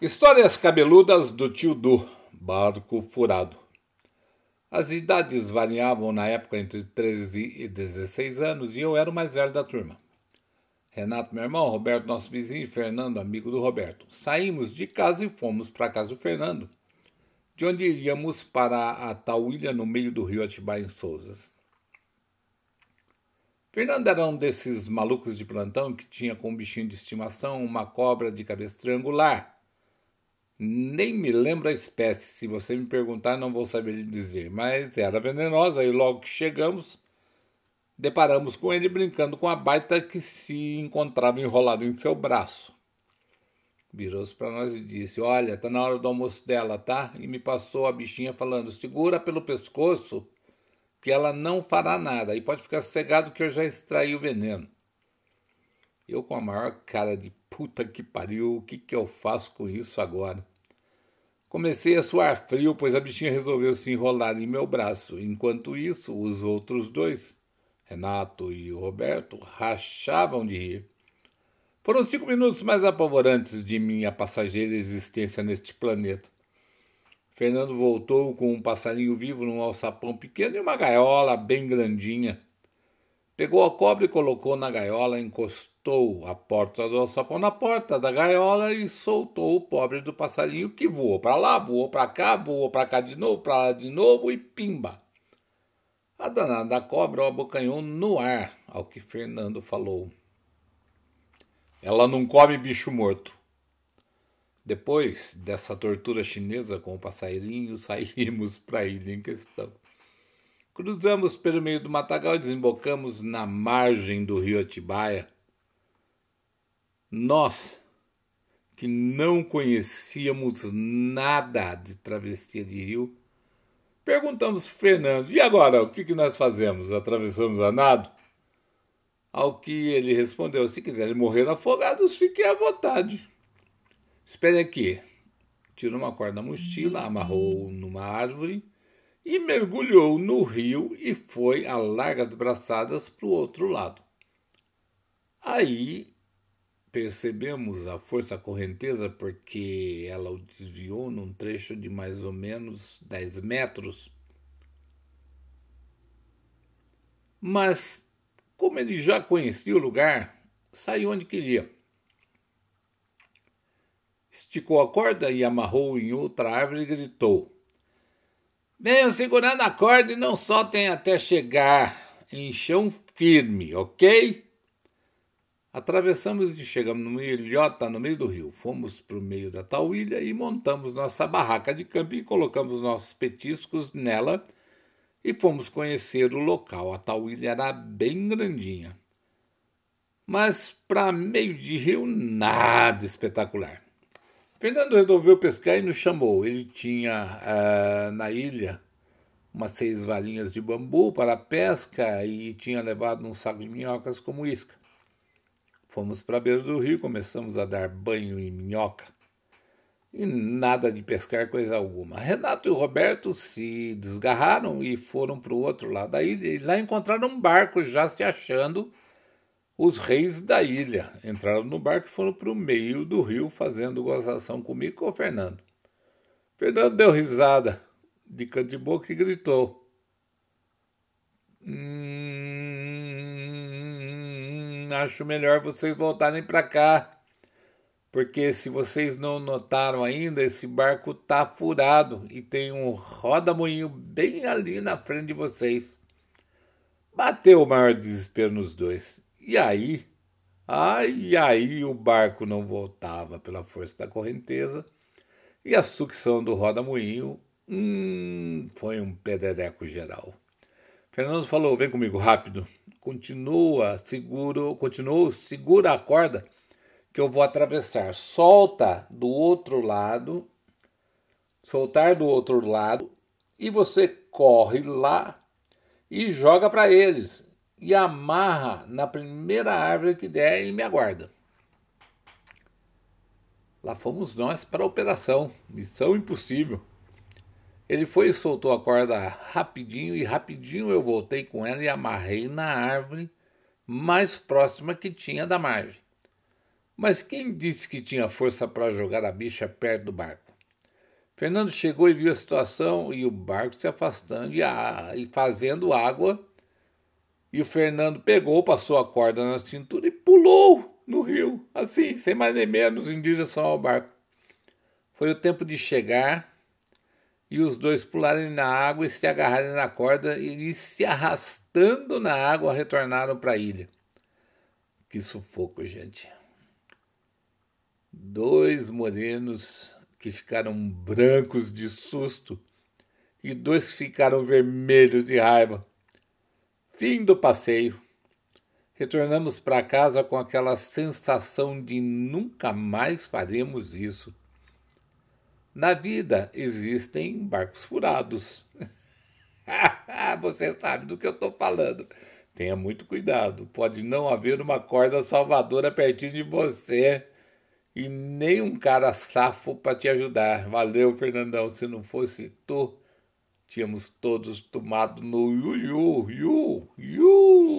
Histórias cabeludas do tio Du, barco furado. As idades variavam na época entre 13 e 16 anos e eu era o mais velho da turma. Renato, meu irmão, Roberto, nosso vizinho, e Fernando, amigo do Roberto. Saímos de casa e fomos para casa do Fernando, de onde iríamos para a Tauília, no meio do rio Atibaia, em Souzas. Fernando era um desses malucos de plantão que tinha como bichinho de estimação uma cobra de cabeça triangular nem me lembro a espécie. Se você me perguntar, não vou saber lhe dizer. Mas era venenosa e logo que chegamos, deparamos com ele brincando com a baita que se encontrava enrolada em seu braço. Virou-se para nós e disse: Olha, tá na hora do almoço dela, tá? E me passou a bichinha falando: Segura pelo pescoço, que ela não fará nada. E pode ficar cegado que eu já extraí o veneno. Eu, com a maior cara de puta que pariu, o que, que eu faço com isso agora? Comecei a suar frio, pois a bichinha resolveu se enrolar em meu braço. Enquanto isso, os outros dois, Renato e Roberto, rachavam de rir. Foram cinco minutos mais apavorantes de minha passageira existência neste planeta. Fernando voltou com um passarinho vivo num alçapão pequeno e uma gaiola bem grandinha. Pegou a cobra e colocou na gaiola, encostou a porta do alçapão na porta da gaiola e soltou o pobre do passarinho que voou para lá, voou para cá, voou para cá de novo, para lá de novo e pimba. A danada da cobra o abocanhou no ar, ao que Fernando falou. Ela não come bicho morto. Depois dessa tortura chinesa com o passarinho, saímos para a ilha em questão. Cruzamos pelo meio do matagal e desembocamos na margem do rio Atibaia. Nós, que não conhecíamos nada de travessia de rio, perguntamos Fernando: e agora, o que, que nós fazemos? Atravessamos a nado? Ao que ele respondeu: se quiserem morrer afogados, fiquem à vontade. Espere aqui. Tirou uma corda da mochila, amarrou numa árvore e mergulhou no rio e foi a largas braçadas para o outro lado. Aí percebemos a força correnteza porque ela o desviou num trecho de mais ou menos 10 metros. Mas, como ele já conhecia o lugar, saiu onde queria. Esticou a corda e amarrou em outra árvore e gritou: Venham segurando a corda e não soltem até chegar em chão firme, ok? Atravessamos e chegamos numa ilhota no meio do rio. Fomos para o meio da tauilha e montamos nossa barraca de camping e colocamos nossos petiscos nela e fomos conhecer o local. A tauilha era bem grandinha. Mas para meio de rio, nada espetacular. Fernando resolveu pescar e nos chamou. Ele tinha uh, na ilha umas seis valinhas de bambu para a pesca e tinha levado um saco de minhocas como isca. Fomos para a beira do rio, começamos a dar banho em minhoca. E nada de pescar coisa alguma. Renato e Roberto se desgarraram e foram para o outro lado da ilha. E lá encontraram um barco já se achando os reis da ilha entraram no barco e foram para o meio do rio fazendo gozação comigo com o Fernando. Fernando deu risada de canto de boca e gritou. Hum, acho melhor vocês voltarem para cá, porque se vocês não notaram ainda, esse barco tá furado e tem um roda-moinho bem ali na frente de vocês. Bateu o maior desespero nos dois. E aí, ai, aí o barco não voltava pela força da correnteza e a sucção do roda-moinho hum, foi um pedereco geral. Fernando falou: vem comigo rápido. Continua, seguro, continuou, segura a corda que eu vou atravessar. Solta do outro lado, soltar do outro lado e você corre lá e joga para eles e amarra na primeira árvore que der e me aguarda. Lá fomos nós para a operação, missão impossível. Ele foi e soltou a corda rapidinho e rapidinho eu voltei com ela e amarrei na árvore mais próxima que tinha da margem. Mas quem disse que tinha força para jogar a bicha perto do barco? Fernando chegou e viu a situação e o barco se afastando e, a, e fazendo água. E o Fernando pegou, passou a corda na cintura e pulou no rio, assim, sem mais nem menos, em direção ao barco. Foi o tempo de chegar e os dois pularem na água e se agarrarem na corda e se arrastando na água retornaram para a ilha. Que sufoco, gente. Dois morenos que ficaram brancos de susto e dois ficaram vermelhos de raiva. Fim do passeio. Retornamos para casa com aquela sensação de nunca mais faremos isso. Na vida existem barcos furados. Você sabe do que eu estou falando. Tenha muito cuidado. Pode não haver uma corda salvadora pertinho de você e nem um cara safo para te ajudar. Valeu, Fernandão. Se não fosse tu, tínhamos todos tomado no yu yu yu yu.